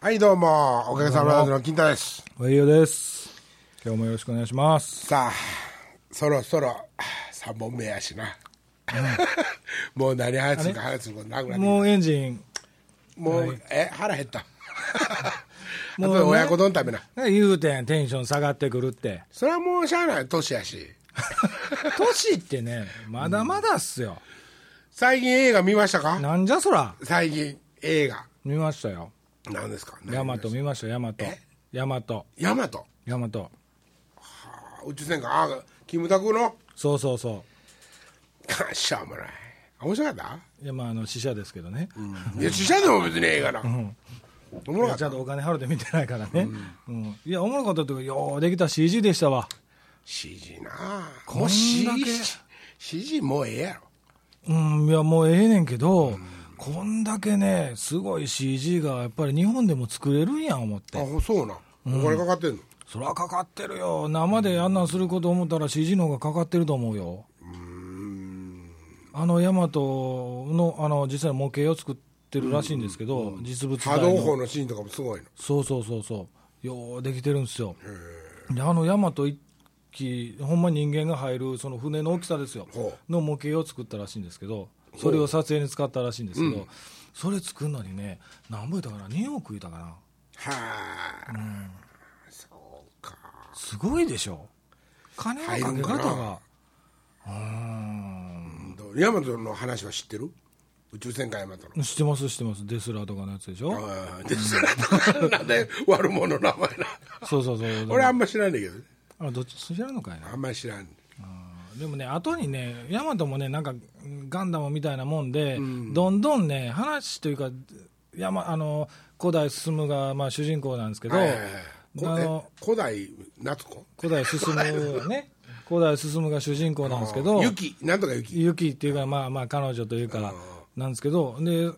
はい、どうも、おかげさまでの金太です。上井です。今日もよろしくお願いします。さあ、そろそろ3本目やしな。もう何話すか話すことなくなってもうエンジン、もう、え、腹減った。もう親子丼食べな。言うてん、テンション下がってくるって。それはもうしゃあない、年やし。年ってね、まだまだっすよ。最近映画見ましたか？なんじゃそら。最近映画。見ましたよ。何ですか？ヤマト見ました？よ、ヤマトえ？ヤマト。ヤマト？ヤマト。あ宇宙戦艦、あ、キムタクの？そうそうそしょうもない。面白かった？う。いや、まあ、あの、死者ですけどね。いや、死者でも別に映画な。おもろかったちゃん。とお金払って見てないからね。うん。いや、おもろかったっていうか、ようできた CG でしたわ。CG なこんだけ CG, もうええやろ。うん、いや、もうええねんけど、こんだけね、すごい CG がやっぱり日本でも作れるんや思って。あ、そうなん。お金かかってんの、そりゃかかってるよ。生であんなんすること思ったら CG の方がかかってると思うよ。あの、ヤマトの、あの、実際の模型を作ってるらしいんですけど、実物波動砲のシーンとかもすごいの？そうそうそうそう。ようできてるんですよ。で、あのヤマト一機、ほんま人間が入る、その船の大きさですよほ。の模型を作ったらしいんですけど、それを撮影に使ったらしいんですけど、それ作るのにね、何ぼ言ったかな、2億言ったかな。はあ、そうか。すごいでしょ。金のかけ方が。うーん。ヤマトの話は知ってる？宇宙戦艦ヤマトの。知ってます、知ってます。デスラーとかのやつでしょ。ああ、ですよ。なんで悪者の名前な。そうそうそう。俺あんま知らんねんけどね。あどっち知らんのかいなあ。んまり知らん。でもね、後にね、ヤマトもね、なんか、ガンダムみたいなもんで、どんどんね、話というか、ヤマあの古代進が、まあ、主人公なんですけど、はいはいはい。こあのえ古代夏子？古代進がね、古代進が主人公なんですけど、ユキ、なんとかユキ。ユキっていうか、まあまあ、彼女というか、なんですけど、で、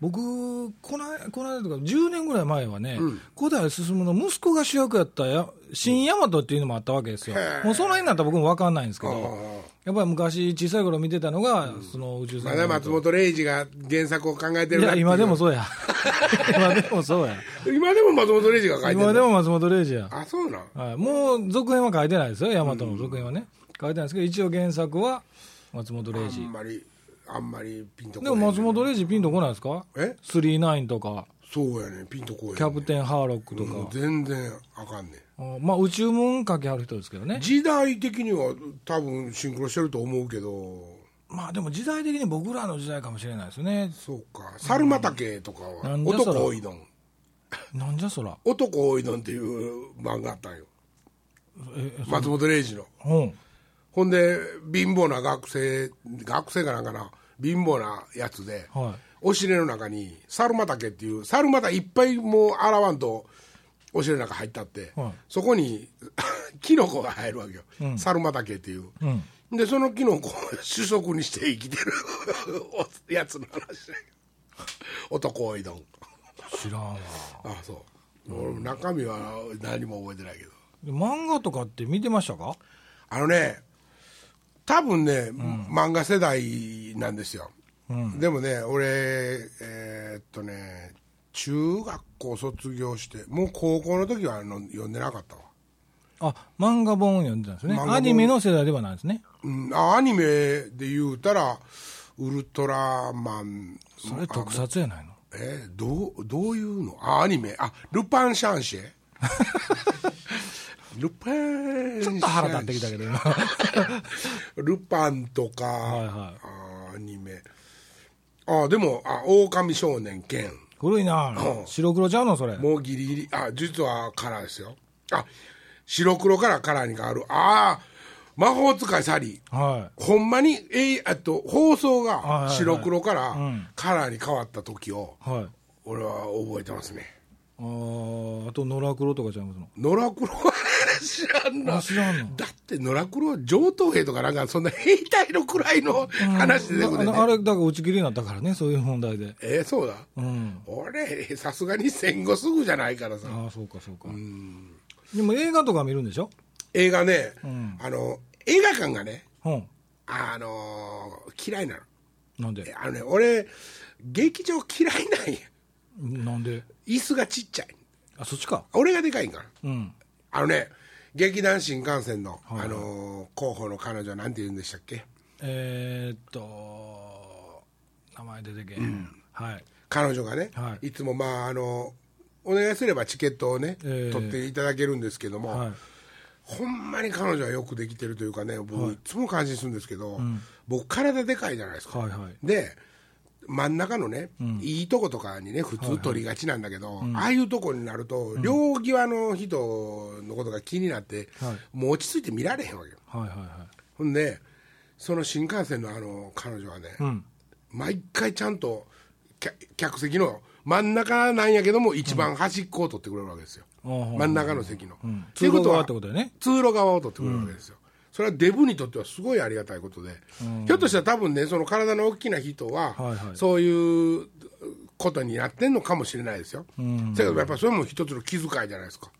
僕、この間、この間とか、10年ぐらい前はね、古代進の息子が主役やったや、新大和っていうのもあったわけですよ。もうその辺になったら僕も分かんないんですけあど、あやっぱり昔、小さい頃見てたのが、その宇宙まだ松本零士が原作を考えてるいや、今でもう。そうや。今でもそうや。今でも松本零士が書いてる今でも松本零士や。あ、そうなん？はい、もう続編は書いてないですよ、大和の続編はね。書いてないですけど、一応原作は松本零あ士。んまり、あんまりピンとこでも松本零士ピンとこないですか？え ?39 とか、そうやねピンとこうやねキャプテンハーロックとか。全然あかんねんあまあ宇宙門書きある人ですけどね。時代的には多分シンクロしてると思うけどまあでも時代的に僕らの時代かもしれないですね。そうか猿畑とかはなん男多いどんなんじゃそら。男多いどんっていう漫画あったんよえ、え松本零士のうん。ほんで貧乏な学生学生かなんかな貧乏なやつで、はい。お尻の中に猿畑っていう猿畑いっぱいもう洗わんとお尻の中入ったって、はい。そこに キノコが生えるわけよ、猿畑っていう、うん。でそのキノコを主食にして生きてるお やつの話。男多いどん知らんわ。あそう、俺中身は何も覚えてないけど。で漫画とかって見てましたか？あのね多分ね、漫画世代なんですよ、でもね俺えーっとね中学校卒業してもう高校の時はあの読んでなかったわ、あ、漫画本読んでたんですね。アニメの世代ではないですね。うん、あアニメで言うたらウルトラマン。それ特撮やないの？えーどうどういうの？あアニメ。あルパンシャンシェ。ルパンちょっと腹立ってきたけど、今。ルパンとか、はいはい。あアニメ。あでもあ狼少年ケン古いな。白黒ちゃうのそれ。もうギリギリ。あ実はカラーですよ。あ白黒からカラーに変わる。ああ魔法使いサリー。はほんまに、えー、あと放送が白黒からうん。カラーに変わった時をい。はい。俺は覚えてますね。あーあと、野良黒とかちゃいますの。野良黒は知らんなあ知らんの。だって野良黒は上等兵とかなんかそんな兵隊のくらいの話でね。あのあれ、だから打ち切りになったからね、そういう問題で。えー、そうだ。うん。俺さすがに戦後すぐじゃないからさ。ああ、そうか、そうか。でも映画とか見るんでしょ？映画ね、ん。あの映画館がねうん。あのー嫌いなの。なんで？あのね俺劇場嫌いなんや。なんで？椅子がちっちゃい。あそっちか。俺がでかいんかな。うん。あのね、劇団新幹線の、あのー候補の彼女はなんて言うんでしたっけ？えー、っと名前出てけん、はい。彼女がね、、はい。つもまああのお願いすればチケットをね、ええ取っていただけるんですけども、はい。ほんまに彼女はよくできてるというかね僕、い、つも感心するんですけど、僕体でかいじゃないですか、はいはい。で真ん中のね、いいとことかにね普通取りがちなんだけど、ああいうとこになると、両際の人のことが気になって、はい。もう落ち着いて見られへんわけよ。はいはいはい。ほんでその新幹線のあの彼女はね、うん。毎回ちゃんと客客席の真ん中なんやけども一番端っこを取ってくれるわけですよ、うん真ん中の席の、ん。っていうことは通路側ってことだよね。通路側を取ってくれるわけですよ、それはデブにとってはすごいありがたいことで、ひょっとしたら多分ねその体の大きな人は、はいはい。そういうことになってんのかもしれないですよ、ん。だけどやっぱりそれも一つの気遣いじゃないですか。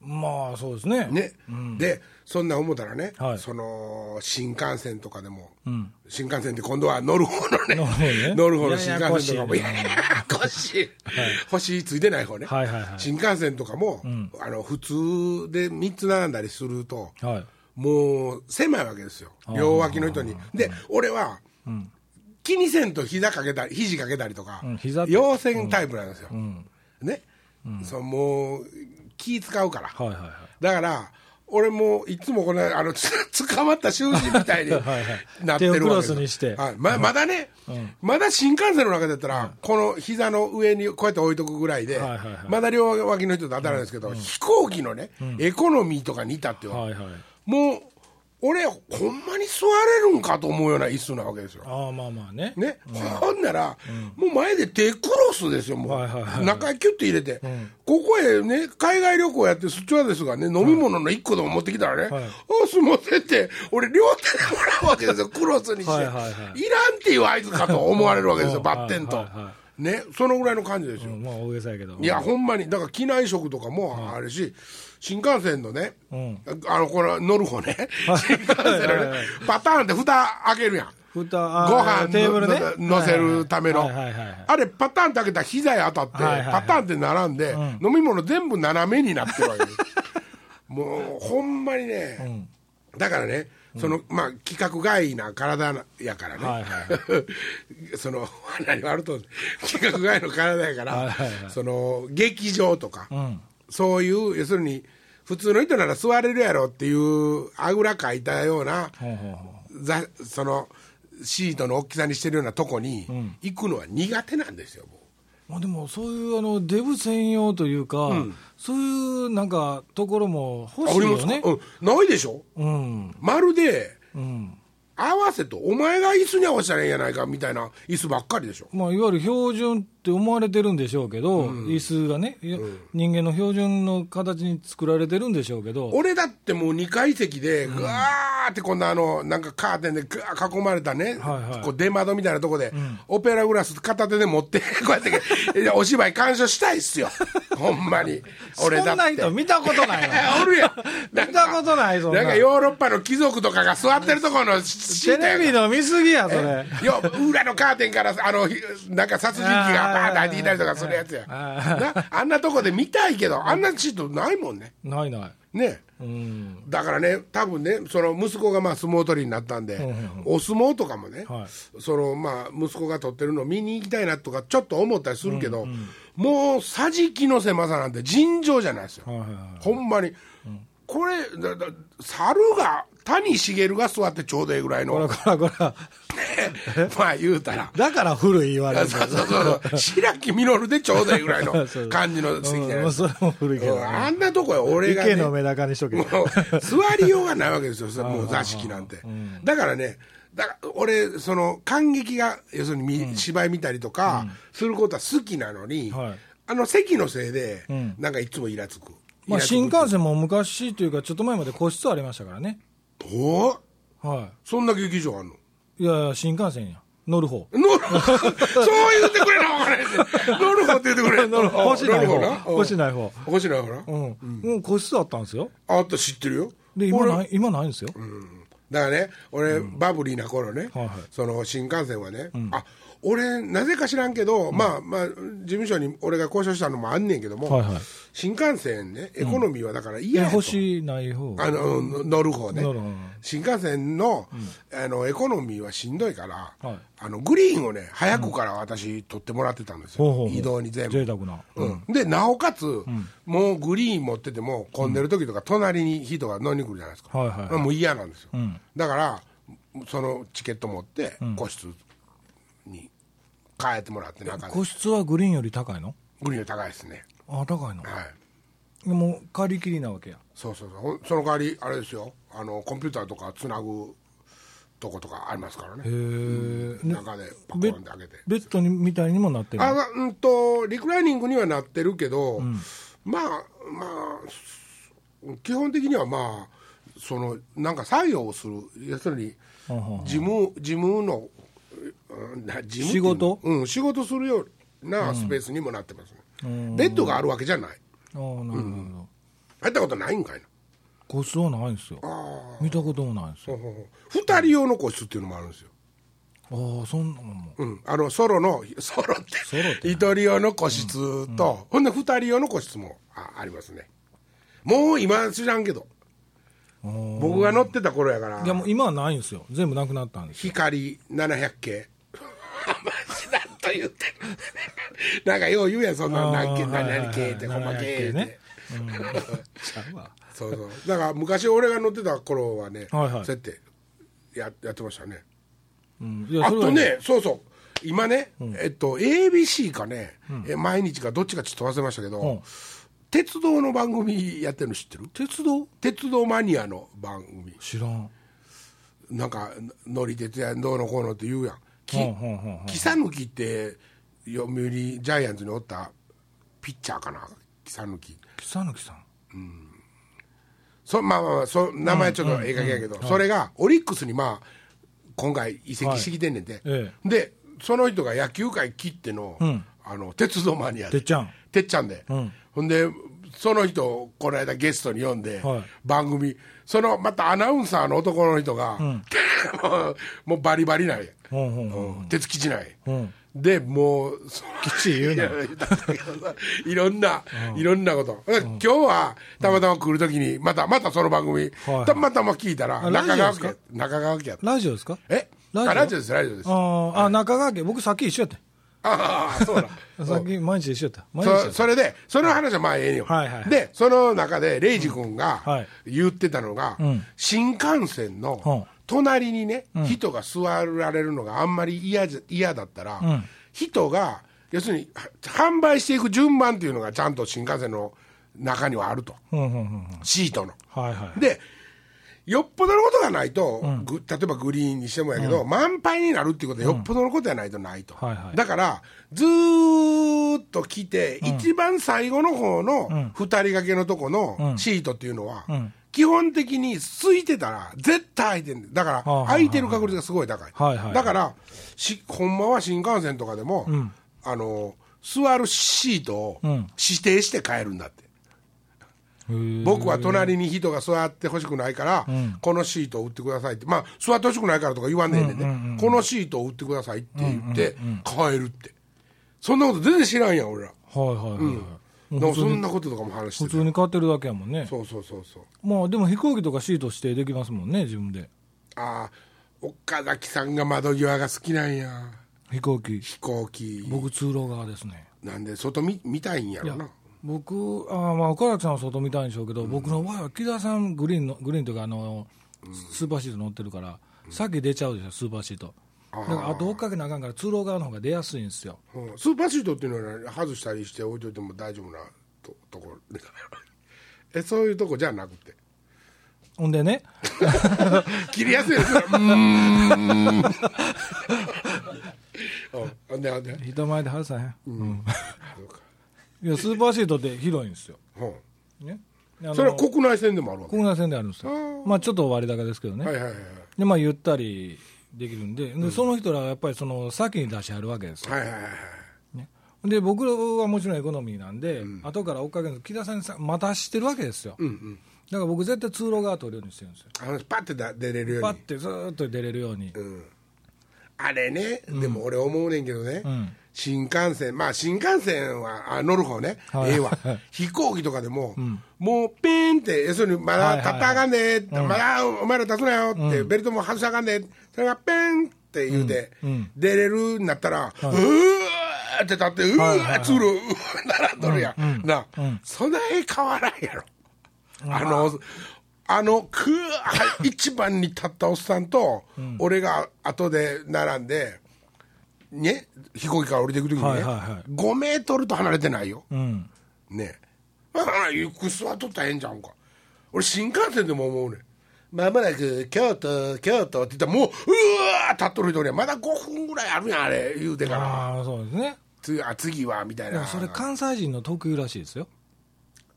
まあそうですね。ね、でそんな思ったらね、はい。その新幹線とかでも、ん。新幹線って今度は乗る方のね乗る方ね。乗る方の新幹線とかもややこしい星ついてない方ね、はいはいはい。新幹線とかも、あの普通で3つ並んだりするとはいもう狭いわけですよ。両脇の人に。で俺は、気にせんと膝かけたり肘かけたりとか、う陽線タイプなんですよ、ん。ね、そうもう気使うから、はいはいはい。だから、俺もいつもこの、あの、つ 捕まった囚人みたいに なってるわけです手をクロスにして。はい、ままだね、まだ新幹線の中だったら、この膝の上にこうやって置いとくぐらいで、はいはいはい。まだ両脇の人と当たらないですけど、飛行機のね、エコノミーとかにいたっては、はいはいもう、俺、ほんまに座れるんかと思うような椅子なわけですよ。ああまあまあね。ね、ほんなら、もう前で手クロスですよ、もう、はいはいはい中へキュッと入れて、ここへね、海外旅行やって、スチュワーデスがね、飲み物の一個でも持ってきたらね、はい。あすいませんって、俺、両手でもらうわけですよ、クロスにして、はいらんっていう合図かと思われるわけですよ、うん。バッテンと、ね、そのぐらいの感じですよ。うんまあ大げさやけど。いや、ほんまに、だから機内食とかもあるし、新幹線のね、ん。あの、この乗る方ね、新幹線のはいはいはねい、パターンって蓋開けるやん。蓋あご飯テーブルね。の乗せるための、はいはいはいはいあれパターンって開けたら膝へ当たって、パターンって並んで、飲み物全部斜めになってるわけ もうほんまにね、だからねその、まあ規格外な体やからね、はいは その何があると規格外の体やから、はいその劇場とか、んそういう要するに普通の人なら座れるやろっていうあぐらかいたような、そのシートの大きさにしてるようなとこに行くのは苦手なんですよ、まあでもそういうあのデブ専用というか、そういうなんかところもう欲しいよね。うん、ないでしょ？うん。まるでうん。合わせとお前が椅子に合わせたらええんやないかみたいな椅子ばっかりでしょ。まあ、いわゆる標準って思われてるんでしょうけど、椅子がね、いや人間の標準の形に作られてるんでしょうけど、俺だってもう2階席でぐわーってこんなあのなんかカーテンでぐわー囲まれたね、はいはい。こう出窓みたいなとこで、オペラグラス片手で持って こうやってお芝居鑑賞したいっすよ。ほんまに。俺だそんなって人見たことないわ。おるや見たことないそんな。なんかヨーロッパの貴族とかが座ってるところのテレビの見すぎや、それ。よ裏のカーテンからあのひなんか殺人鬼がバーってきたりとかするやつやあなあんなとこで見たいけどあんなシートないもんねないない。ねうん。だからね多分ねその息子がまあ相撲取りになったんで、お相撲とかもね、はそのまあ息子が取ってるのを見に行きたいなとかちょっと思ったりするけど、もう桟敷の狭さなんて尋常じゃないですよ、はいはいはい。ほんまに、これだだ猿が谷茂が座ってちょうどいいぐらいのこらこらこら。まあ言うたら。だから古い言われる。そうそうそう白木稔でちょうどいいぐらいの 感じの席じゃないそれも古いけど。あんなとこよ、俺が、ね。池のメダカにしとけ。もう座りようがないわけですよ、もう座敷なんて。だからね、だから俺、その感激が、要するにみ、芝居見たりとか、することは好きなのに、はいあの席のせいで、んなんかいつもイラつく。まあ、新幹線も昔というか、ちょっと前まで個室ありましたからね。おはそんな劇場あんの？い。いやいや、新幹線や。乗る方。乗る？そう言ってくれな、分からへんね乗る方って言ってくれ。乗る方。星ない方。星い。な？い方。星ない方な？うん。もう個室あったんですよ。あった知ってるよ。で、今俺ない、今ないんですよ。だからね、俺、バブリーな頃ね、はいはいその新幹線はね、あ俺、なぜか知らんけど、まあまあ、事務所に俺が交渉したのもあんねんけども、はいはい新幹線ね、エコノミーはだからい嫌やと、や欲しいない方。あのの乗る方ね。新幹線の,、あのエコノミーはしんどいから、はい。あのグリーンをね、早くから私、取ってもらってたんですよ、移動に全部。贅沢な、うん、でなおかつ、もうグリーン持ってても、混んでる時とか、隣に人が乗りに来るじゃないですか、はいはいはい。もう嫌なんですよ、ん。だから、そのチケット持って、個室に変えてもらって、個室はグリーンより高いの？グリーン高いですね、あ高いの？はい、でも借り切りなわけや。そうそうそう。その代わり、あれですよ。あの、コンピューターとかつなぐとことかありますからへね、え中でパコンベって開けて。ベッドにみたいにもなってるあがうんとリクライニングにはなってるけど、まあまあ基本的にはまあそのなんか作業をする。要するにはんはんはん事務事務のうんな事務っていうの？仕事？うん仕事するようなスペースにもなってますね、ベッドがあるわけじゃない。ああなるほど、入ったことないんかいな。個室はないんですよ。あ見たこともないんですよ。二人用の個室っていうのもあるんですよ。ああそんなもんも。うん、あのソロのソロってソロって。一人用の個室と、ほんで二人用の個室もあありますね。もう今知らんけど。僕が乗ってた頃やから。いやもう今はないんですよ。全部なくなったんですよ。光700系マジだと言って。る なんかよう言うやんそんな何系何系って。ほん。ま系って、ねそうそう。だから昔俺が乗ってた頃はね、はいはい。そうやってややってましたね。あとね、そうそう、今ね、えっと、ABC かね、え毎日かどっちかちょっと忘れましたけど、うん。鉄道の番組やってるの知ってる？鉄道？鉄道マニアの番組。知らん。なんか、乗り鉄やどうのこうのって言うやん。木さぬきって、読売ジャイアンツにおったピッチャーかな、木さぬき。草抜さん。そまあまあまあそ名前ちょっとええ加減やけど、それがオリックスにまあ今回移籍してきてんねんて、えでその人が野球界切っての,、ん。あの鉄道マニアで。てっちゃん。てっちゃんで、ん。ほんでその人をこの間ゲストに呼んで、はい。番組。そのまたアナウンサーの男の人が、もうもうバリバリなんうん鉄吉なんや、うんでもうそきっちり言うないろんな、いろんなこと、今日はたまたま来るときにまたまたその番組、はいたまたま聞いたら中川家中川家ラジオですか？え？ラジオ？ですラジオです。あ中川家僕さっき一緒やった。あそうだ。さっき毎日一緒やった。毎日そそれでその話はまあええんよ、はいはいはい。でその中でレイジ君がはい。言ってたのが、ん。新幹線のうん隣にね、人が座られるのがあんまり嫌じゃ嫌だったら、ん。人が要するには販売していく順番っていうのがちゃんと新幹線の中にはあると。うんうんうんうん。シートの。はいはい。でよっぽどのことがないと、ぐ例えばグリーンにしてもやけど、満杯になるっていうことはよっぽどのことやないとないと、はいはい。だからずーっと来て、一番最後の方の2人掛けのとこのシートっていうのは、ん基本的に空いてたら絶対空いてるだから空いてる確率がすごい高い、はいはいだからしほんまは新幹線とかでも、あの座るシートをん。指定して買えるんだって、僕は隣に人が座ってほしくないから、このシートを売ってくださいって、まあ、座ってほしくないからとか言わんねえね。んね、このシートを売ってくださいって言って、買えるって、そんなこと全然知らんやん、俺ら。はいはいはいはいそんなこととかも話して普て通に買ってるだけやもんね。そうそうそうそう。まあでも飛行機とかシート指定できますもんね自分で。ああ、岡崎さんが窓際が好きなんや、飛行機。飛行機。僕通路側ですね。なんで、外見見たいんやろな。僕あーまあ岡崎さんは外見たいんでしょうけど、僕の場合は木田さんグリーンのグリーンというかあの、スーパーシート乗ってるから、さっき出ちゃうでしょスーパーシートだからあと追っかけなあかんから通路側の方が出やすいんですよ。うん。スーパーシートっていうのは外したりして置いといても大丈夫なとところ えそういうとこじゃなくて。ほんでね。切りやすいですよ。うーん。でほん。で 人前で話さへん、うん。いやスーパーシートって広いんですよ、う。んね、それは国内線でもあるわけ。国内線であるんですよ。あまあちょっと割高ですけどね、はいはいはい。でまあゆったりできるんででその人らはやっぱりその先に出しはるわけですよ。はいはいはいで僕はもちろんエコノミーなんで、後から追っかける木田さんにさ待たしてるわけですよ、うんうん。だから僕、絶対通路側取るようにしてるんですよ、あのパッてだ出れるように。パッてずーっと出れるように、うん。あれね、でも俺思うねんけどね、ん新幹線、まあ新幹線はあ乗る方ね、はい。ええわ、飛行機とかでも、もうペーンって、要するにまだ立ったらあかんねって、まだお前ら立つなよって、ベルトも外しあかんねそれがペンって言うて、出れるんなったら、うーって立って、うー通路、うー並んどるやん。な、そん。な絵変わらんやろ。あの、あ。の、くー、一番に立ったおっさんと、俺が後で並んで、ね、飛行機から降りていくときにね、はいはいはい5メートルと離れてないよ。うん。ねまあ、ゆっくり座っとったらええんちゃうんか。俺、新幹線でも思うねん。まもなく、京都、京都って言ったら、もう、うわー立っとる人には、まだ5分ぐらいあるやん、あれ、言うてから。ああ、そうですね。次あ次は、みたいな。それ関西人の特有らしいですよ。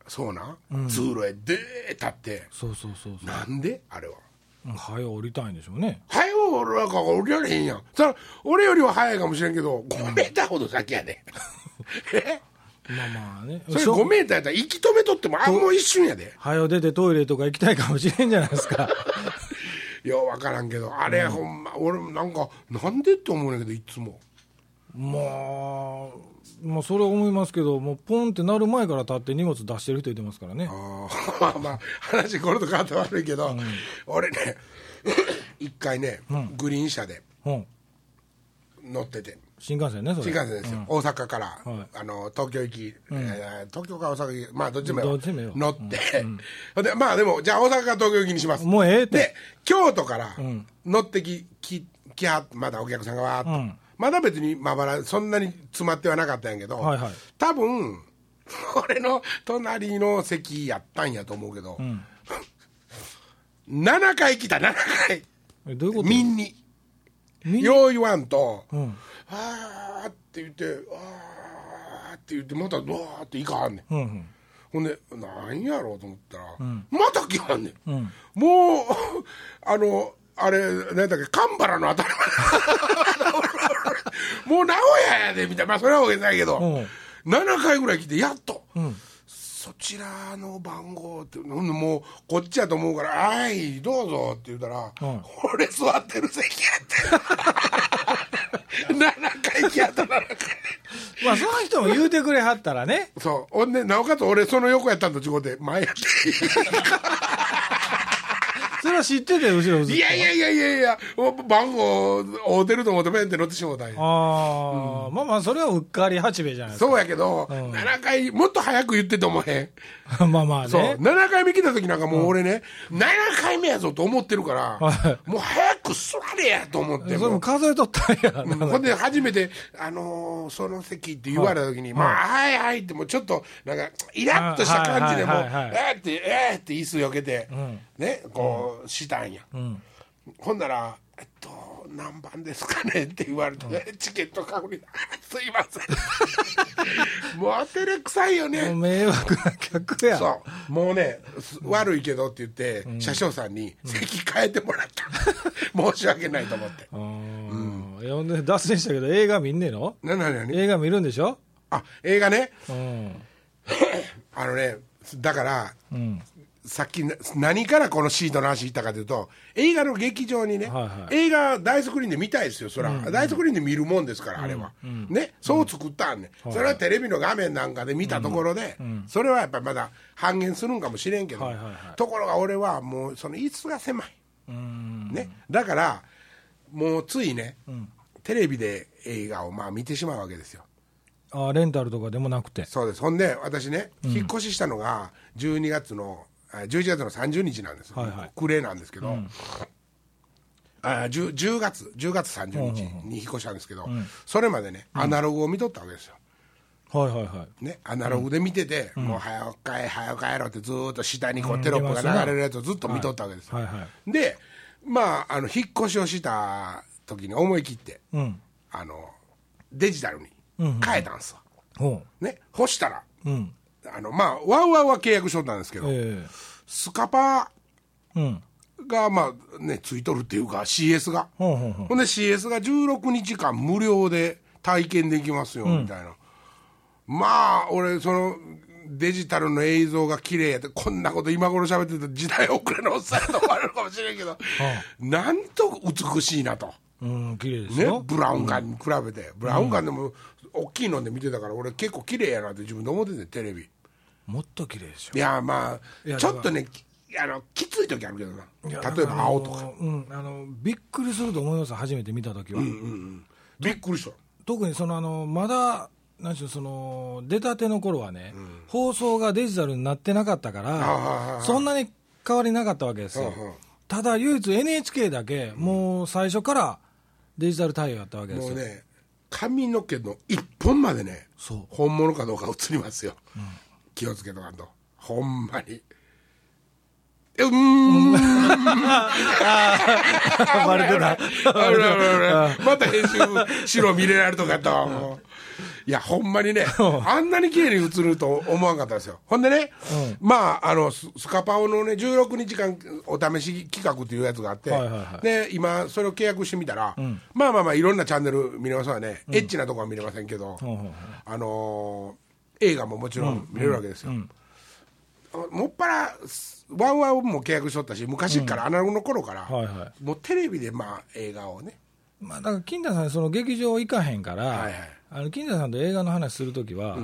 そうなん、通路へでー立って。そうそうそうそう。なんで？あれは。うん早降りたいんでしょうね。早う俺なんか降りられへんやん。そら俺よりは早いかもしれんけど、5メーターほど先やで。え？まあまあね。それしょ5メーターやったら息止めとっても、あ、もう一瞬やで。早う出てトイレとか行きたいかもしれんじゃないですか。ようわからんけど、あれ、ほんま、俺なんか、なんでって思うんやけど、いつも。まあ、まあ、それは思いますけど、もうポンってなる前から立って荷物出してる人いてますからね。あーまあ まあ、話これと変わって悪いけど、俺ね、一回ね、グリーン車でうん。乗ってて。新幹線ね。新幹線ですよ、大阪から、はい。あの東京行き、えー東京か大阪行き、まあどっちもどっちもよ。乗って、ほんでまあでも、じゃあ大阪から東京行きにします。もうええって。で、京都から乗ってき、き、きは、まだお客さんがわーっと、うんまだ別にまばら、そんなに詰まってはなかったんやけど、はいはい多分、俺の隣の席やったんやと思うけど、7回来た、7回。えどういうこと？みんに。よう言わんと、うん。あーって言って、あーって言って、またドワーって行かはんねん。うんうん。ほんで、なんやろうと思ったら、また来はんねん。うん。もう、あの、あれ、何だっけ、神原のあたりまで。もう名古屋やで、みたいな。まあ、それはわけないけど、うん7回ぐらい来て、やっと、んそちらの番号って、もう、こっちやと思うから、はい、どうぞって言ったら、うん俺座ってる席やって。7回来やった、7回。まあ、その人も言うてくれはったらね。そう。ほんで、なおかつ俺、その横やったんと違うて、前やって。それは知ってて、後ろ。いやいやいやいやいや、番号、合うてると思って、ペンって乗ってしもうたんや。ああ、まあまあ、それはうっかり八兵衛じゃないですそうやけど、ん7回、もっと早く言ってと思えへん。か。まあまあそう、ね。7回目来た時なんかもう俺ね、7回目やぞと思ってるから、はもう早く座れやと思って。それも数えとったんや。うんほんで初めて、あのーその席って言われた時に、まあ、はいはいって、もうちょっと、なんか、イラッとした感じでもう、はいはいはいはいえーって、えーって椅子よけて、ね、こう、したんや。んほんなら、と、何番ですかねって言われて、チケット確認、すいません。もう照れくさいよね。迷惑な客や。そう。もうね、す悪いけどって言って、車掌さんに席変えてもらった。申し訳ないと思って。あーいやほんで脱線したけど、映画見んねえの？な、な、なに映画見るんでしょ？あ、映画ね。うん。あのね、だから、うん。さっきな何からこのシートの話言ったかというと、映画の劇場にね、はいはい。映画大スクリーンで見たいですよ、そら、大スクリーンで見るもんですから、あれは。ね、そう作ったんね、それはテレビの画面なんかで見たところで、それはやっぱりまだ半減するんかもしれんけど、はいはいはい。ところが俺はもう、その椅子が狭い。うん。ね、だから、もうついね、テレビで映画をまあ見てしまうわけですよ。あレンタルとかでもなくて。そうです。ほんで、私ね、引っ越ししたのが、12月の、あ11月の30日なんです。はいはい暮れなんですけど、あ 10, 10月、10月30日に引っ越したんですけど、それまでね、アナログを見とったわけですよ。はいはいはい。ね、アナログで見てて、もう早く帰、早く帰ろうってずーっと下にこうテロップが流れるやつをずっと見とったわけですよ。はいはいはで、まあ、あの、引っ越しをした時に思い切って、うん。あの、デジタルに変えたんですわ。ほね、干したら、う。うん。あの、まあ、ワウワウは契約しとったんですけど、えスカパえうん。が、まあ、ね、ついとるっていうか、CS が。ほんで CS が16日間無料で体験できますよ、みたいな。まあ、俺、その、デジタルの映像が綺麗やって、こんなこと今頃喋ってた時代遅れのおっさんやと思われるかもしれんけど、なんと美しいなと。うん、綺麗ですねよ。、ブラウン管に比べて、ブラウン管でも大きいので見てたから、俺、結構綺麗やなって自分で思ってて、テレビ。もっと綺麗ですよい。や、まあ、ちょっとね、きあのきつい時あるけどな、例えば青とか、うん、あのびっくりすると思います、初めて見たときは、びっくりした。特にそのあのまだ、なんでしょうその出たての頃はね、放送がデジタルになってなかったから、そんなに変わりなかったわけですよ。うんうん。ただ、唯一 NHK だけ、もう最初からデジタル対応やったわけですよ。もうね、髪の毛の一本までね、そう。本物かどうか映りますよ、気をつけとかんと、ほんまに。うーん、バレてた。また編集白見れられるとかやったわもういや、ほんまにね、あんなに綺麗に映ると思わんかったですよ。ほんでね、まあ、あの、ススカパオのね、16日間お試し企画っていうやつがあって、で、今、それを契約してみたら、まあまあまあ、いろんなチャンネル見れますわね、エッチなとこは見れませんけど、あのー映画ももちろん見れるわけですよ。もっぱら、ワンワンも契約しとったし、昔から、アナログの頃から、はいはもうテレビでまあ映画をね、まあ、だから金田さん、その劇場行かへんから、はいはい。あの金田さんと映画の話するときは、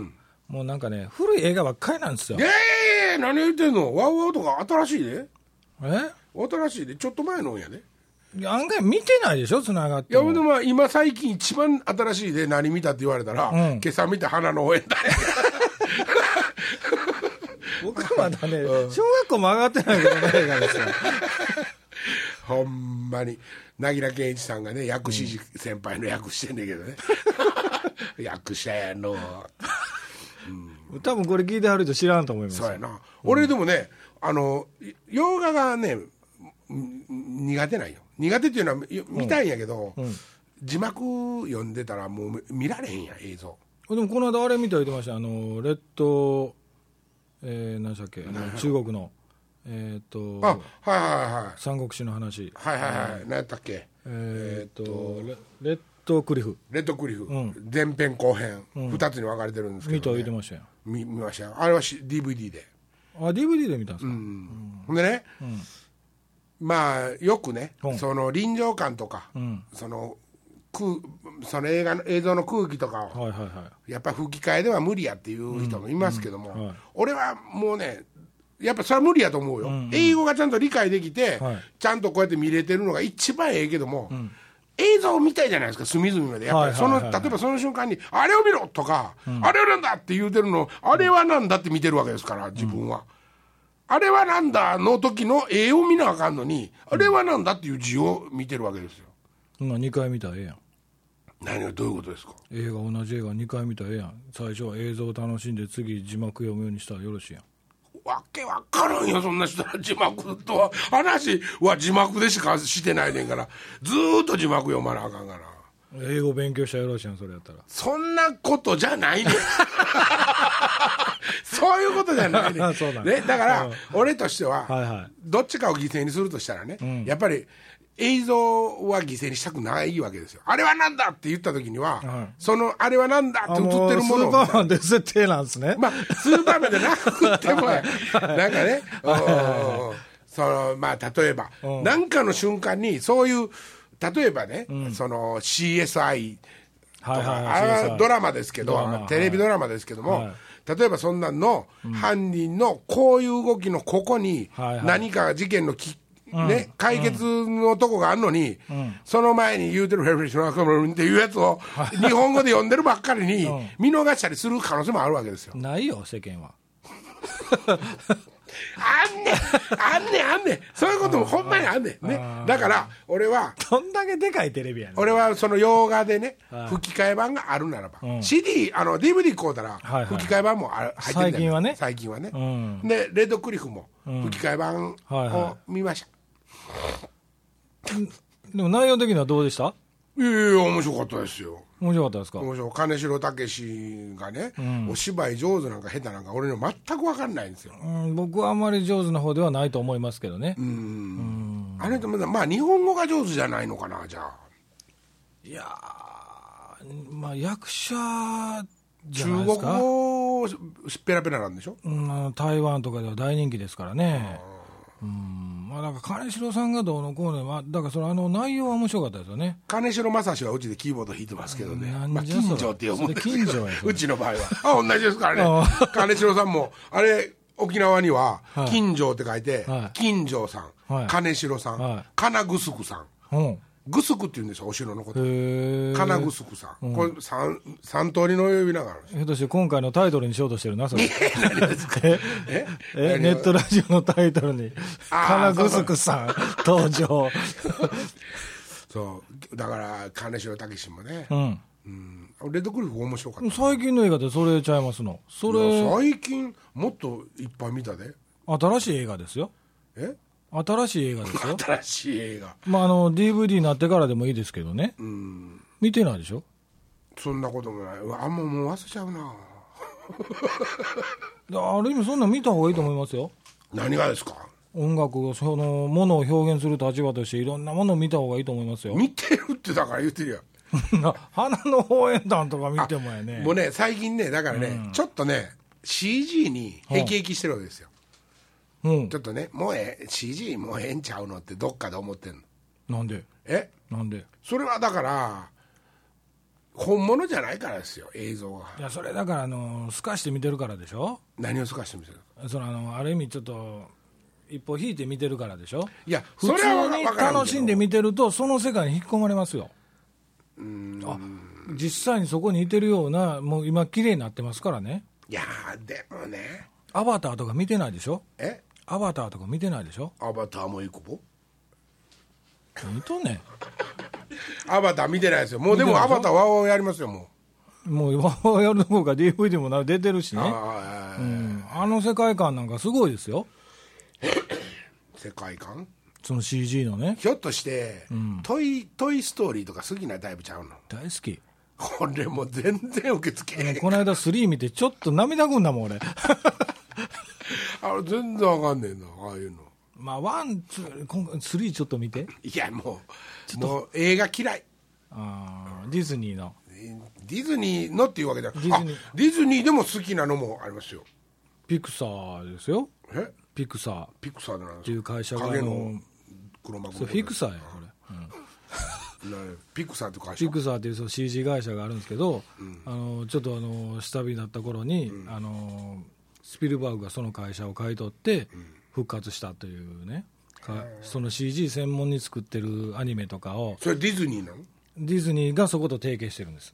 もうなんかね、古い映画ばっかりなんですよ。い。やいやいや、何言ってんの、ワウワウとか新しいで、え？新しいで、ちょっと前のんやで。案外見てないでしょ、つながっていや、でまあ、今最近一番新しいで何見たって言われたら、うん今朝見た花の応援団や。僕はまだね、小学校も上がってないけどね、映画ですよ。ほんまに、凪良健一さんがね、薬師寺先輩の役してんねんけどね。役者やの。多分これ聞いてはる人知らんと思いますそうやな。俺でもね、あの、洋画がね、ん苦手なんよ。苦手っていうのはよ見たいんやけど、字幕読んでたらもう見られへんやん、映像。でもこの間あれ見た言ってましたあのレッドえー、何でしたっけ中国のえっ、とあ、はいはいはい。三国志の話。はいはいはい。何やったっけ？えっ、とレレッドクリフ。レッドクリフ、ん。前編後編、二つに分かれてるんですけ見たど、ね。言ってましたよ。見見ましたよ。あれはし DVD で。あ DVD で見たんですか、ほんでね、まあ、よくね、うん。その臨場感とか、ん。その空その映画の映像の空気とかを、はいはいはい。やっぱ吹き替えでは無理やっていう人もいますけども、うん。はい。俺はもうね、やっぱそれは無理やと思うよ、英語がちゃんと理解できて、はい。ちゃんとこうやって見れてるのが一番ええけども、映像を見たいじゃないですか、隅々まで、やっぱりその、はいはいはい。はい例えばその瞬間に、あれを見ろとか、あれはなんだって言うてるの、あれはなんだって見てるわけですから、自分は。あれはなんだの時の絵を見なあかんのに、あれはなんだっていう字を見てるわけですよ。まあ2回見たらええやん何がどういうことですか？映画同じ映画2回見たらええやん最初は映像を楽しんで次字幕読むようにしたらよろしいやんわけわからんよ、そんな人は字幕とは。話は字幕でしかしてないねんから、ずーっと字幕読まなあかんから。英語勉強したらよろしいやんそれやったら。そんなことじゃないね。ん そういうことじゃないね。ね。だからうん、俺としては、はいはい。どっちかを犠牲にするとしたらね、やっぱり映像は犠牲にしたくないわけですよ。あれはなんだって言った時には、はい。そのあれはなんだって映ってるものあもうスーパをーマンで設定なんですね、まあ、スーパーマンでなくてもや、なんかね、おーそのまあ、例えば、うん。なんかの瞬間に、そういう、例えばね、その CSI とか、はいはいドラマですけど、テレビドラマですけども、はい。例えばそんなん。の犯人のこういう動きのここにはいはい。何か事件のき、ね、解決のとこがあるのに、その前に言うてるフェルフェショナルっていうやつを日本語で読んでるばっかりに見逃したりする可能性もあるわけですよ。ないよ世間はあんねんあんねんあんねん。そういうこともほんまにあんねん。ね。だから俺はどんだけでかいテレビやねん。俺はその洋画でねはい吹き替え版があるならば、ん。CD あの DVD 買うたらはいはい。吹き替え版もある入ってるんだよ最近はね。最近はね、うん。でレッドクリフも吹き替え版はいはを見ました、でも内容的にはどうでした？い、やいや面白かったですよ面白かったですか？面白い。金城武がね、お芝居上手なんか下手なんか俺には全く分かんないんですよ。うん僕はあんまり上手な方ではないと思いますけどね、あれとまだまあ日本語が上手じゃないのかなじゃあ。いやーまあ役者中国語ペラペラなんでしょ？うん、台湾とかでは大人気ですからね、うんまあだから金城さんがどうのこうのまあだからそのあの内容は面白かったですよね。金城正史はうちでキーボード弾いてますけどね、まあ、近所って読むんですけど。うちの場合は。あ同じですからね。金城さんもあれ沖縄にははい。金城って書いて、はい。金城さん、はい。金城さん、はい。金ぐすくさんうんぐすくって言うんですよお城のこと。金ぐすくさん、これ三三通りの呼び名があるんでして今回のタイトルにしようとしてるな それ。えええ何ネットラジオのタイトルに「あー金ぐすくさん登場。そう。だから金城武史もね、うん。うん、レッドクリフ面白かった。最近の映画でそれちゃいますの？それ最近もっといっぱい見たで。新しい映画ですよ。え？新しい映画ですよ。新しい映画。まああの DVD になってからでもいいですけどね。うん見てないでしょ？そんなこともない。うわあんまもう忘れちゃうな。ある意味そんなん見た方がいいと思いますよ。何がですか？音楽をそのものを表現する立場としていろんなものを見た方がいいと思いますよ。見てるってだから言ってるよ 花の応援団とか見てもやね。もうね最近ねだからね、ちょっとね CG に辟易してるわけですよ、うん。ちょっとねもうええ CG もうええんちゃうのってどっかで思ってんの。なんで？え？なんで？それはだから本物じゃないからですよ映像がいやそれだからあの透かして見てるからでしょ？何を透かしてみせる？そのあのある意味ちょっと一歩引いて見てるからでしょ？いや普通に楽しんで見てるとその世界に引き込まれますよ。あ実際にそこにいてるようなもう今綺麗になってますからね。いやーでもね。アバターとか見てないでしょ？え？アバターとか見てないでしょ？アバターも行くぼ見とんねアバター見てないですよ。もうでもアバターはやりますよもんもう今やる方が DVD もな出てるしう、ね。あーうん。あの世界観なんかすごいですよ。世界観？その CG のね。ひょっとして、トイ「トイ・ストーリー」とか好きなタイプちゃうの？大好き。これもう全然受け付けへん。この間3見てちょっと涙ぐんだもん俺あれ全然わかんねえなああいうの。まあワンツー今回3ちょっと見て。いやもうもう映画嫌い。あーディズニーの。ディズニーのっていうわけじゃディズニー。あディズニーでも好きなのもありますよ。ピクサーですよ。え？ピクサー。っピクサーでなんですていう会社があ影のの黒幕それフィクサーやこれ、うん。なピクサーって会社？ピクサーっていうその CG 会社があるんですけど、あのちょっとあの下火になった頃に、あのスピルバーグがその会社を買い取って復活したというね、かその CG 専門に作ってるアニメとかをそれディズニーなの？ディズニーがそこと提携してるんです。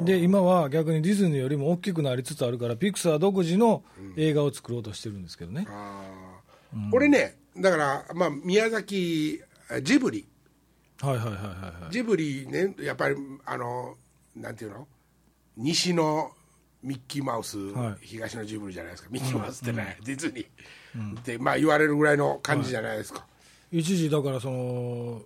で今は逆にディズニーよりも大きくなりつつあるからピクサー独自の映画を作ろうとしてるんですけどね、あー。俺ねだからまあ宮崎ジブリ。はいはいはいはいはい。ジブリねやっぱりあのなんていうの？西のミッキーマウス、はい。東のジブリじゃないですか。ミッキーマウスってね、ディズニー、ってまあ言われるぐらいの感じじゃないですか、一時だからその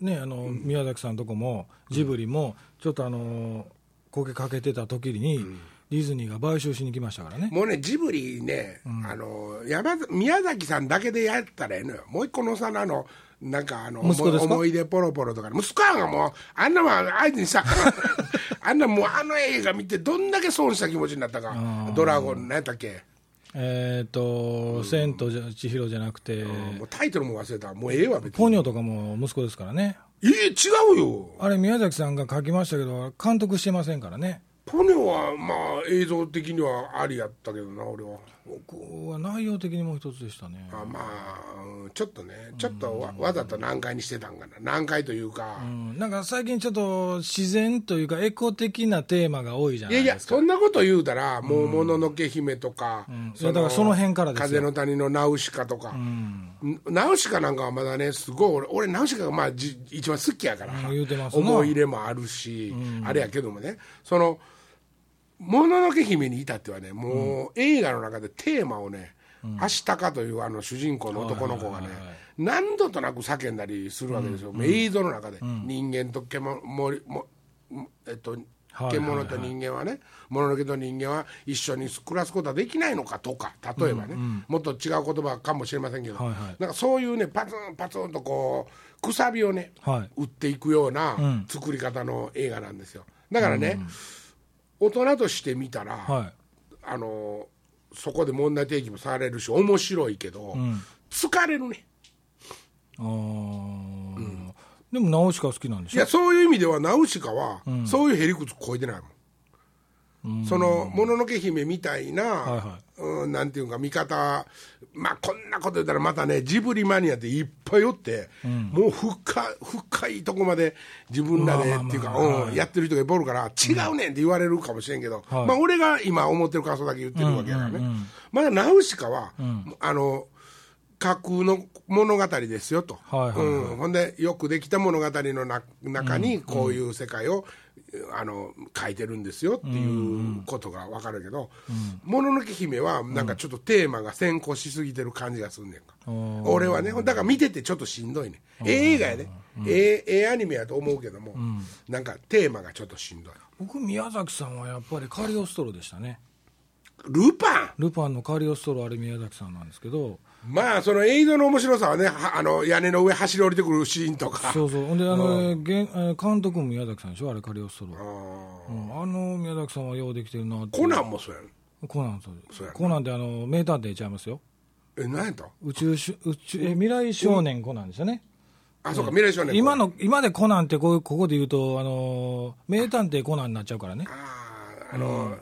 ねあの、宮崎さんとこもジブリもちょっとあの焦げかけてた時に、ディズニーが買収しに来ましたからね。もうねジブリね、あの山田宮崎さんだけでやったらええのよ。もう一個のさあのなんかあの思い出ポロポロとか息子はもうあんなもん相手にさあんなもうあの映画見てどんだけ損した気持ちになったか。ドラゴン何やったっけ。えっ、と「千と千尋」じゃなくて、もうタイトルも忘れた。もうええわ別に。ポニョとかも息子ですからね。え違うよ。あれ宮崎さんが書きましたけど監督してませんからね。ポニョはまあ映像的にはありやったけどな俺は僕は内容的にもう一つでしたね。あまあうんちょっとねちょっとわわざと難解にしてたんかな。難解というか、うん。なんか最近ちょっと自然というかエコ的なテーマが多いじゃないいですか。やいやそんなこと言うたらもう「もののけ姫」とか、ん。いやだからその辺からですよ。風の谷のナウシカ」とか、うん。ナウシカなんかはまだねすごい俺俺ナウシカがまあじ一番好きやから、うん言うてますな。思い入れもあるし、あれやけどもね。その「もののけ姫」に至ってはねもう映画の中でテーマをね、アシタカというあの主人公の男の子がね、何度となく叫んだりするわけですよ、もう映像の中で、人間と獣ももえっとはい獣と人間はね、もののけと人間は一緒に暮らすことはできないのかとか例えばね、もっと違う言葉かもしれませんけど、はいはい。なんかそういうねパツンパツンとこうくさびをね、はい。打っていくような作り方の映画なんですよ。だからね、大人として見たら、はあのそこで問題提起もされるし面白いけど、疲れるね。あー。でもナウシカ好きなんでしょ？いやそういう意味ではナウシカは、そういうへりくつ超えてないもん、そのもののけ姫みたいな、はいはうん、なんていうか見方まあこんなこと言ったらまたねジブリマニアっていっぱいおって、もう深深いとこまで自分らでっていうか、はいうん、やってる人がいっぱいおるから違うねんって言われるかもしれんけど、はい。まあ俺が今思ってる感想だけ言ってるわけだからね、まだナウシカは、あの架空の物語ですよと、はいはいはい。うん、ほんでよくできた物語のな中にこういう世界を、あの書いてるんですよっていうことが分かるけど「もののけ姫」はなんかちょっとテーマが先行しすぎてる感じがすんねんか、うん。俺はねだから見ててちょっとしんどいね。ええ映画やね、ええええアニメやと思うけども、なんかテーマがちょっとしんどい。僕宮崎さんはやっぱりカリオストロでしたね。ルパン。ルパンのカリオストロあれ宮崎さんなんですけどまあその映像の面白さはねはあの屋根の上走り降りてくるシーンとか。そうそう。ほんであの、えー原えー監督も宮崎さんでしょ？あれカリオストロあうん。あの宮崎さんはようできてるなコナンもそうやん。コナンそうコナンってあの名探偵ちゃいますよ。え何やった宇宙し宇宙え未来少年コナンですよね、あそうか未来少年今の今でコナンってこうここで言うとあの名探偵コナンになっちゃうからね。あーあの、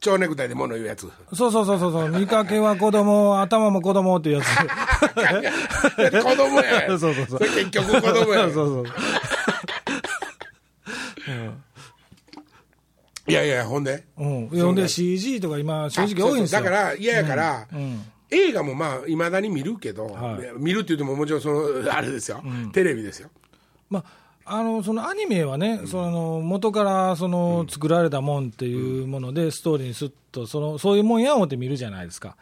蝶ネクタイで物言うやつ。そうそうそうそうそう。見かけは子供頭も子供っていうやつ。子供や。そうそうそう。れ結局子供や。そうそういやいやほんで？うん、ほんで CG とか今正直多いんですよ。あそうそう。だから嫌やから、うん。映画もまあいまだに見るけど、見るって言ってももちろんそのあれですよ、テレビですよ。まあ、あのそのアニメはね、その元からその作られたもんっていうもので、ストーリーにすっとその、そういうもんや思って見るじゃないですか、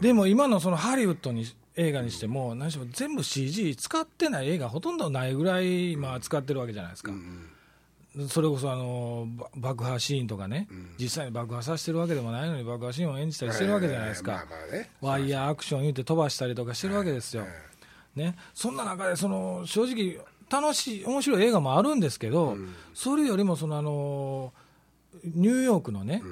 でも今のそのハリウッドに映画にしても、何しろ全部 CG 使ってない映画、ほとんどないぐらい今、使ってるわけじゃないですか。それこそあのば爆破シーンとかね、実際に爆破させてるわけでもないのに爆破シーンを演じたりしてるわけじゃないですか。ワイヤーアクション言って飛ばしたりとかしてるわけですよ。ね、そんな中でその正直楽しい面白い映画もあるんですけど、それよりもそのあのニューヨークのね、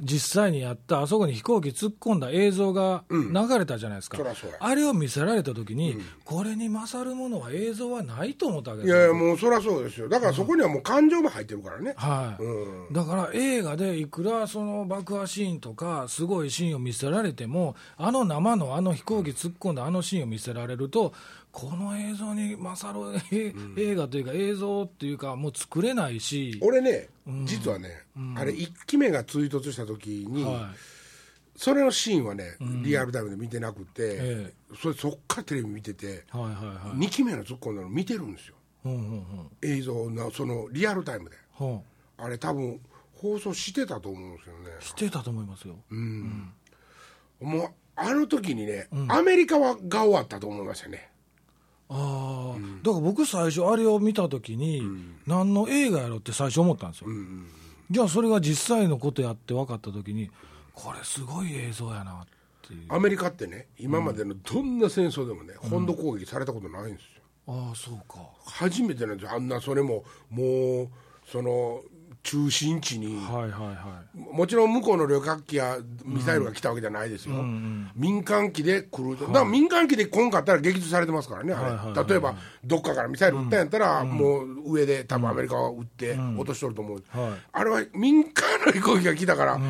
実際にやったあそこに飛行機突っ込んだ映像が流れたじゃないですか、あれを見せられた時に、これに勝るものは映像はないと思ったわけいやいやもうそりゃそうですよ。だからそこにはもう感情も入ってるからね、はい。うん。だから映画でいくらその爆破シーンとかすごいシーンを見せられてもあの生のあの飛行機突っ込んだあのシーンを見せられるとこの映像に勝るえ映画というか映像っていうかもう作れないし、俺ね、実はね、あれ1期目が追突した時に、はそれのシーンはね、リアルタイムで見てなくて、えそれそっからテレビ見てて、い、はいはいはい。2期目の突っ込んだの見てるんですよ。うんうんうん。映像のそのリアルタイムで。はあれ多分放送してたと思うんですよね。あしてたと思いますよ、もうあの時にね、アメリカはが終わったと思いましたねああ、だから僕最初あれを見た時に、何の映画やろって最初思ったんですよ、じゃあそれが実際のことやって分かった時にこれすごい映像やなっていう。アメリカってね今までのどんな戦争でもね、本土攻撃されたことないんですよ。ああそうか。初めてなんですよ。あんなそれももうその中心地に、はいはいはもちろん向こうの旅客機やミサイルが来たわけじゃないですよ、民間機で来ると、だから民間機で来んかったら撃墜されてますからね、はいはいはい例えばどっかからミサイル撃ったんやったら、もう上で多分アメリカは撃って落としとると思う、はい。あれは民間の飛行機が来たから、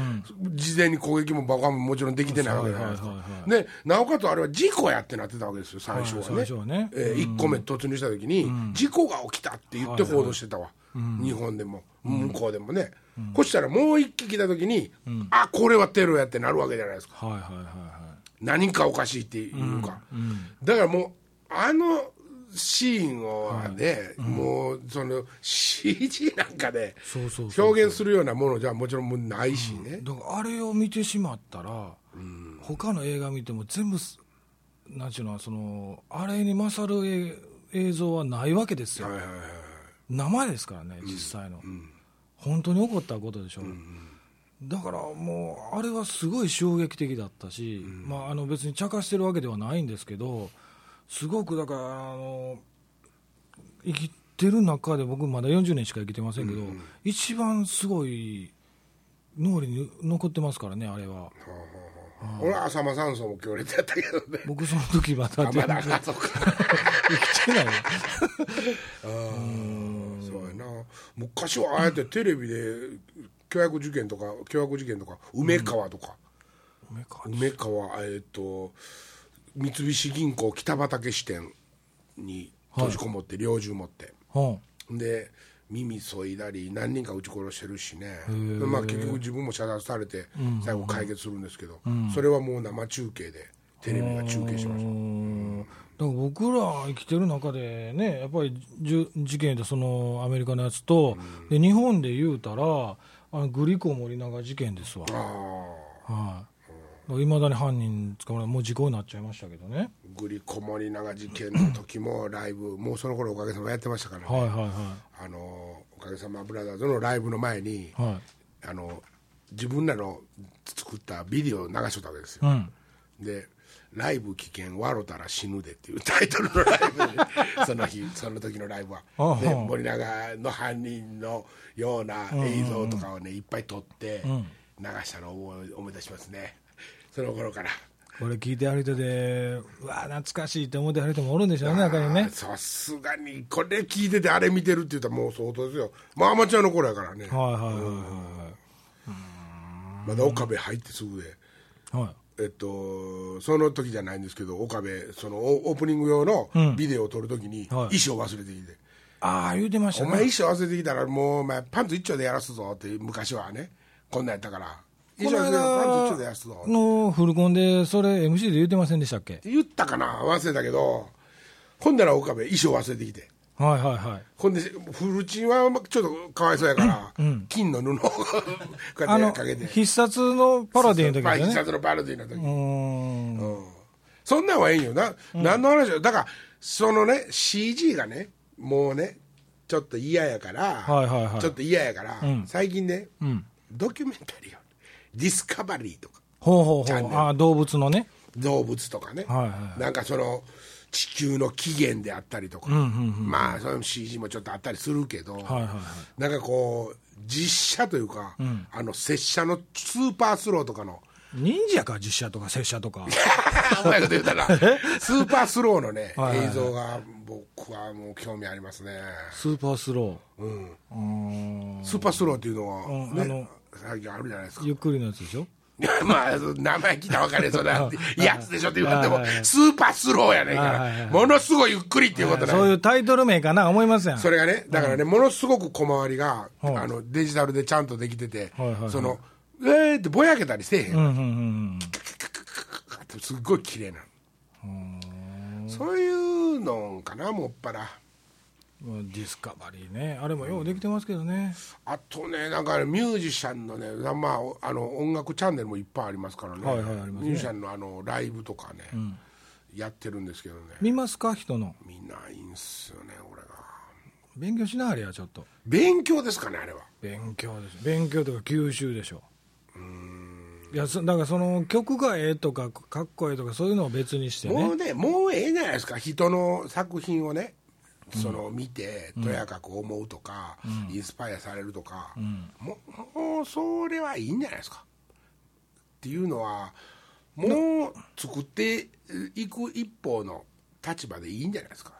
事前に攻撃も爆破ももちろんできてないわけじゃないですか、はいはいはいでなおかつあれは事故やってなってたわけですよ、最初はね。はいねえー1個目突入した時に、事故が起きたって言って報道してたわ、日本でも向こうでもね、そしたらもう一機来た時に、あこれはテロやってなるわけじゃないですか。いはいはいはい。は何かおかしいっていうか、だからもうあのシーンはね、もうその CG なんかで表現するようなものじゃもちろんもうないしね、いだからあれを見てしまったら、他の映画見ても全部すなん。ちゅうのそのあれに勝る映映像はないわけですよ、はいはいはい生ですからね実際の、本当に起こったことでしょ、だからもうあれはすごい衝撃的だったし、まあ、あの別に茶化してるわけではないんですけどすごくだからあの生きてる中で僕まだ40年しか生きてませんけど、一番すごい脳裏に残ってますからねあれは、俺は浅間山荘も強烈やったけどね。僕その時まだあまだあそうか。生きてない うやな昔はああやってテレビで凶悪事件とか凶悪事件とか梅川とか、梅川梅川えっ、と三菱銀行北畠支店に閉じこもって猟銃持って、うんで耳そいだり何人か撃ち殺してるしね。まあ結局自分も射殺されて最後解決するんですけど、それはもう生中継でテレビが中継しました。うんだから僕ら生きてる中でね、やっぱり事件でそのアメリカのやつと、で日本で言うたら、あのグリコ森永事件ですわ、あはい。まだに犯人捕まらもう時効になっちゃいましたけどね、あグリコ森永事件の時も ライブもうその頃おかげさまやってましたからね、はいはいはあのおかげさまブラザーズのライブの前に、い、はい。あの自分らの作ったビデオを流しとったわけですよ、うん、で「ライブ危険笑たら死ぬで」っていうタイトルのライブでその日 その時のライブは。で森永の犯人のような映像とかをねいっぱい撮って流したのを思い出しますね。その頃から。これ聞いてある人で、うわ懐かしいって思ってはる人もおるんでしょうね、中にね。さすがにこれ聞いててあれ見てるって言ったらもう相当ですよ。まあアマチュアの頃やからね。はいはいはまだ岡部入ってすぐで。いはい。はいえっと、その時じゃないんですけど岡部そのオオープニング用のビデオを撮る時にはい。衣装忘れてきて、ああ、言うてましたね。お前衣装忘れてきたらもうお前パンツ一丁でやらすぞって昔はねこんなんやったから。衣装忘れてパンツ一丁でや間らすぞのフルコンで、それ MC で言うてませんでしたっけ？言ったかな？忘れたけどほんなら岡部衣装忘れてきてはいはいはい。ほんでフルチンはちょっとかわいそうやから、金の布をこうやあのってかけて、必殺のパロディの時まあですよね。必殺のパロディの時。うーん。うん。そんなんはええんよな、何の話よ。だからそのね CG がねもうねちょっと嫌やから、はいはいはい。ちょっと嫌やから、ん。最近ね、うん。ドキュメンタリーをディスカバリーとかほうほうほう。あ、動物のね。動物とかね、はいはい。なんかその地球の起源であったりとか、まあその CG もちょっとあったりするけど。なんかこう実写というか、あの接写のスーパースローとかの。忍者か、実写とか、接写とか。うまいこと言うたら スーパースローのねはいはいはい。映像が僕はもう興味ありますね、スーパースロうん、ー。うーん。スーパースローっていうのは、ねうんあの最近あるじゃないですか。ゆっくりのやつでしょ？まあ名前聞いたら分かるよそれは。やつでしょって言われてもスーパースローやねんかはいはいはい。らものすごいゆっくりっていうことなんそういうタイトル名かな思いますやん。それがねだからね、ものすごく小回りが、はいあのデジタルでちゃんとできてて、そのえーってぼやけたりせえへん、うんうんうんすっごい綺麗なのそういうのかなもっぱらうん。ディスカバリーね。あれもようできてますけどね。あとねなんかねミュージシャンのねまああの音楽チャンネルもいっぱいありますからね,、はいはいありますねミュージシャンのあのライブとかね、やってるんですけどね見ますか人の？見ないんすよね俺が勉強しなあれや、ちょっと。勉強ですかねあれは勉強です。勉強とか吸収でしょ。いやそだからその曲がええとかかっこええとかそういうのを別にしてねもうねもうええじゃないですか人の作品をねその見てとやかく思うとか、インスパイアされるとか、もうもうそれはいいんじゃないですか。っていうのはもう作っていく一方の立場でいいんじゃないですか。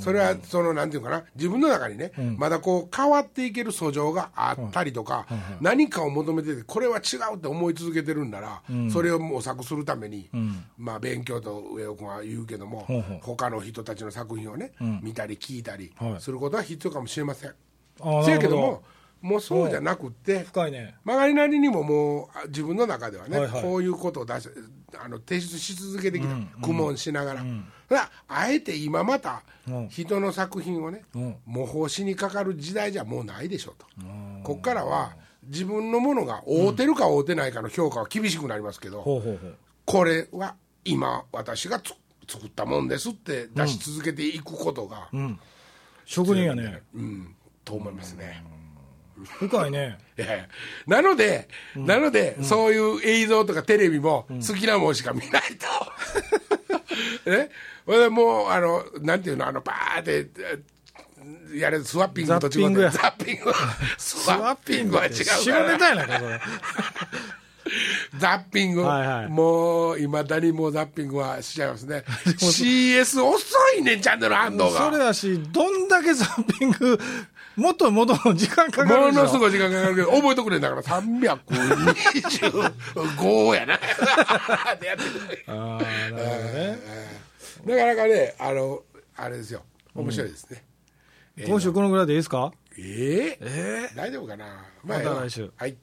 それはそのなんていうかな。自分の中にね、まだこう変わっていける訴状があったりとか、何かを求めててこれは違うって思い続けてるんなら、それを模索するために、まあ勉強と上尾君は言うけども、他の人たちの作品をね、見たり聞いたりはい。することは必要かもしれません。あせやけどももうそうじゃなくって深いね。曲がりなりにももうあ自分の中ではね、はいはい。こういうことを出しあの提出し続けてきた、苦悶しながら、だからあえて今またうん。人の作品をね、うん。模倣しにかかる時代じゃもうないでしょうと、こっからは自分のものが合うてるか合うてないかの評価は厳しくなりますけど、ほうほうほう。これは今私がつ作ったもんですって出し続けていくことが、うん。職人やね。うん。と思いますね。深いね。なので、なので、そういう映像とかテレビも好きなもんしか見ないと。ね。俺もう、あの、なんていうの、あの、バーって、えやれスワッピングと違うザッピングや。ザッピングは。スワッピングは違う下から。ネタやないかそれザッピング、はいはい。もういまだにもうザッピングはしちゃいますね。CS 遅いねんチャンネル反応が。それやし、どんだけザッピング、もっと戻るの時間かかるものすごい時間かかるけど覚えとくれんだから325やなでやってくれああ、なるほどね。なかなかねあのあれですよ。面白いですね、今週このぐらいでいいですか？えええ大丈夫かな？また来週。はい